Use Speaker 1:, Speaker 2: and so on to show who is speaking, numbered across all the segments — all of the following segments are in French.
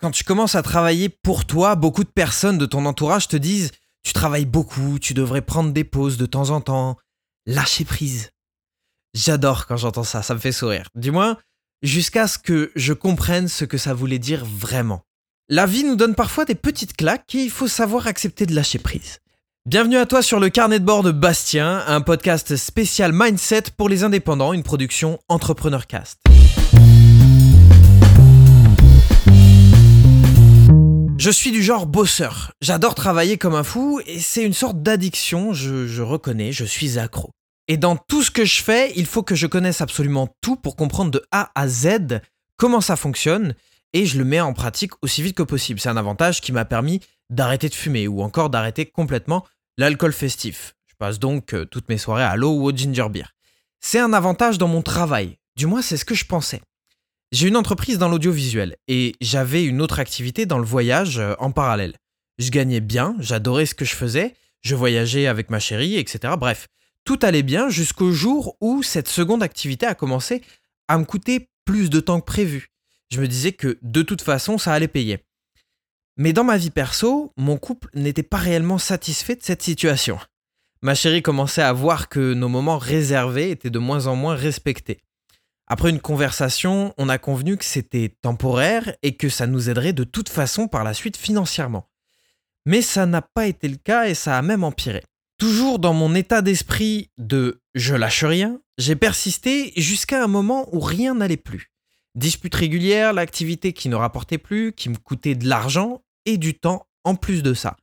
Speaker 1: Quand tu commences à travailler pour toi, beaucoup de personnes de ton entourage te disent Tu travailles beaucoup, tu devrais prendre des pauses de temps en temps, lâcher prise. J'adore quand j'entends ça, ça me fait sourire. Du moins, jusqu'à ce que je comprenne ce que ça voulait dire vraiment. La vie nous donne parfois des petites claques et il faut savoir accepter de lâcher prise. Bienvenue à toi sur le carnet de bord de Bastien, un podcast spécial mindset pour les indépendants, une production Entrepreneur Cast. Je suis du genre bosseur. J'adore travailler comme un fou et c'est une sorte d'addiction, je, reconnais, je suis accro. Et dans tout ce que je fais, il faut que je connaisse absolument tout pour comprendre de A à Z comment ça fonctionne et je le mets en pratique aussi vite que possible. C'est un avantage qui m'a permis d'arrêter de fumer ou encore d'arrêter complètement l'alcool festif. Je passe donc euh, toutes mes soirées à l'eau ou au ginger beer. C'est un avantage dans mon travail, du moins c'est ce que je pensais. J'ai une entreprise dans l'audiovisuel et j'avais une autre activité dans le voyage euh, en parallèle. Je gagnais bien, j'adorais ce que je faisais, je voyageais avec ma chérie, etc. Bref, tout allait bien jusqu'au jour où cette seconde activité a commencé à me coûter plus de temps que prévu. Je me disais que de toute façon, ça allait payer. Mais dans ma vie perso, mon couple n'était pas réellement satisfait de cette situation. Ma chérie commençait à voir que nos moments réservés étaient de moins en moins respectés. Après une conversation, on a convenu que c'était temporaire et que ça nous aiderait de toute façon par la suite financièrement. Mais ça n'a pas été le cas et ça a même empiré. Toujours dans mon état d'esprit de je lâche rien, j'ai persisté jusqu'à un moment où rien n'allait plus. Dispute régulière, l'activité qui ne rapportait plus, qui me coûtait de l'argent et du temps en plus de ça.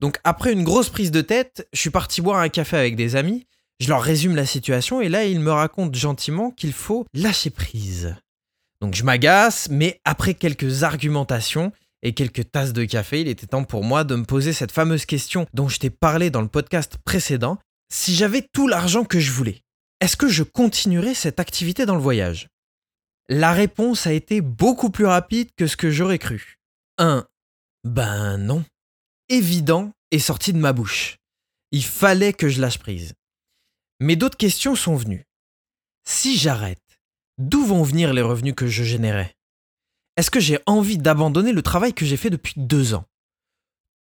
Speaker 1: Donc après une grosse prise de tête, je suis parti boire un café avec des amis, je leur résume la situation et là ils me racontent gentiment qu'il faut lâcher prise. Donc je m'agace, mais après quelques argumentations, et quelques tasses de café, il était temps pour moi de me poser cette fameuse question dont je t'ai parlé dans le podcast précédent. Si j'avais tout l'argent que je voulais, est-ce que je continuerais cette activité dans le voyage? La réponse a été beaucoup plus rapide que ce que j'aurais cru. Un, ben non. Évident est sorti de ma bouche. Il fallait que je lâche prise. Mais d'autres questions sont venues. Si j'arrête, d'où vont venir les revenus que je générais? Est-ce que j'ai envie d'abandonner le travail que j'ai fait depuis deux ans?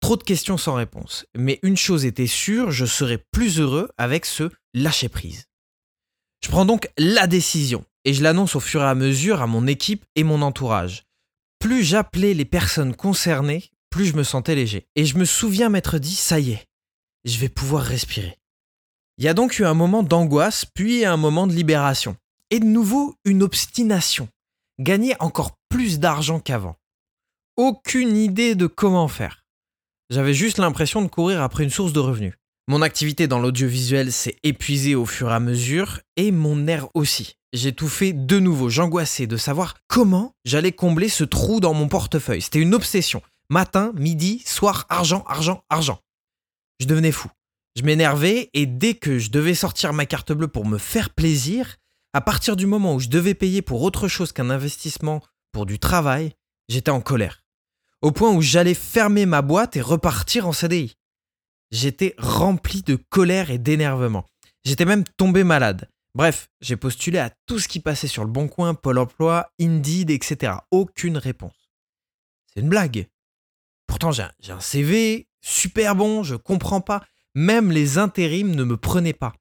Speaker 1: Trop de questions sans réponse. Mais une chose était sûre, je serais plus heureux avec ce lâcher prise. Je prends donc la décision et je l'annonce au fur et à mesure à mon équipe et mon entourage. Plus j'appelais les personnes concernées, plus je me sentais léger. Et je me souviens m'être dit, ça y est, je vais pouvoir respirer. Il y a donc eu un moment d'angoisse, puis un moment de libération. Et de nouveau, une obstination gagner encore plus d'argent qu'avant. Aucune idée de comment faire. J'avais juste l'impression de courir après une source de revenus. Mon activité dans l'audiovisuel s'est épuisée au fur et à mesure et mon air aussi. Fait de nouveau, j'angoissais de savoir comment j'allais combler ce trou dans mon portefeuille. C'était une obsession. Matin, midi, soir, argent, argent, argent. Je devenais fou. Je m'énervais et dès que je devais sortir ma carte bleue pour me faire plaisir, à partir du moment où je devais payer pour autre chose qu'un investissement pour du travail, j'étais en colère. Au point où j'allais fermer ma boîte et repartir en CDI. J'étais rempli de colère et d'énervement. J'étais même tombé malade. Bref, j'ai postulé à tout ce qui passait sur le Bon Coin, Pôle emploi, Indeed, etc. Aucune réponse. C'est une blague. Pourtant, j'ai un, CV super bon, je comprends pas. Même les intérims ne me prenaient pas.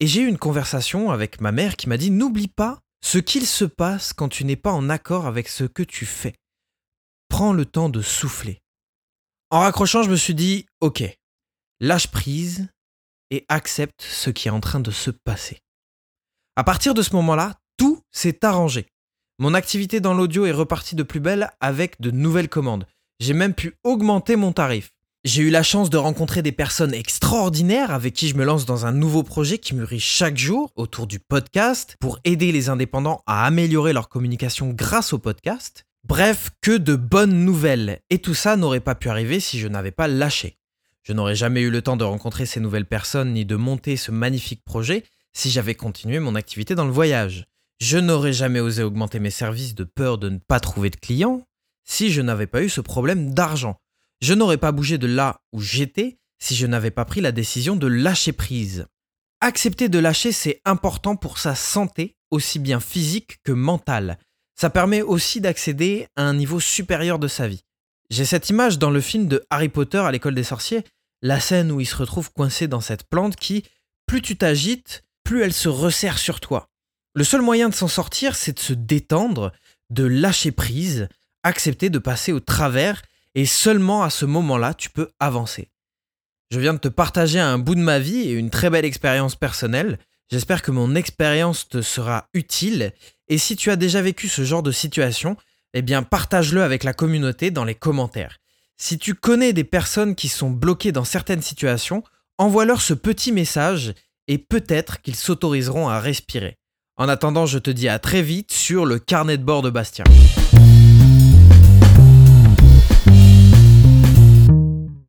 Speaker 1: Et j'ai eu une conversation avec ma mère qui m'a dit N'oublie pas ce qu'il se passe quand tu n'es pas en accord avec ce que tu fais. Prends le temps de souffler. En raccrochant, je me suis dit Ok, lâche prise et accepte ce qui est en train de se passer. À partir de ce moment-là, tout s'est arrangé. Mon activité dans l'audio est repartie de plus belle avec de nouvelles commandes. J'ai même pu augmenter mon tarif. J'ai eu la chance de rencontrer des personnes extraordinaires avec qui je me lance dans un nouveau projet qui mûrit chaque jour autour du podcast pour aider les indépendants à améliorer leur communication grâce au podcast. Bref, que de bonnes nouvelles. Et tout ça n'aurait pas pu arriver si je n'avais pas lâché. Je n'aurais jamais eu le temps de rencontrer ces nouvelles personnes ni de monter ce magnifique projet si j'avais continué mon activité dans le voyage. Je n'aurais jamais osé augmenter mes services de peur de ne pas trouver de clients si je n'avais pas eu ce problème d'argent. Je n'aurais pas bougé de là où j'étais si je n'avais pas pris la décision de lâcher prise. Accepter de lâcher, c'est important pour sa santé, aussi bien physique que mentale. ça permet aussi d'accéder à un niveau supérieur de sa vie. J'ai cette image dans le film de Harry Potter à l'école des sorciers, la scène où il se retrouve coincé dans cette plante qui, plus tu t'agites, plus elle se resserre sur toi. Le seul moyen de s'en sortir, c'est de se détendre, de lâcher prise, accepter de passer au travers, et seulement à ce moment-là, tu peux avancer. Je viens de te partager un bout de ma vie et une très belle expérience personnelle. J'espère que mon expérience te sera utile, et si tu as déjà vécu ce genre de situation, eh bien partage-le avec la communauté dans les commentaires. Si tu connais des personnes qui sont bloquées dans certaines situations, envoie-leur ce petit message et peut-être qu'ils s'autoriseront à respirer. En attendant, je te dis à très vite sur le carnet de bord de Bastien.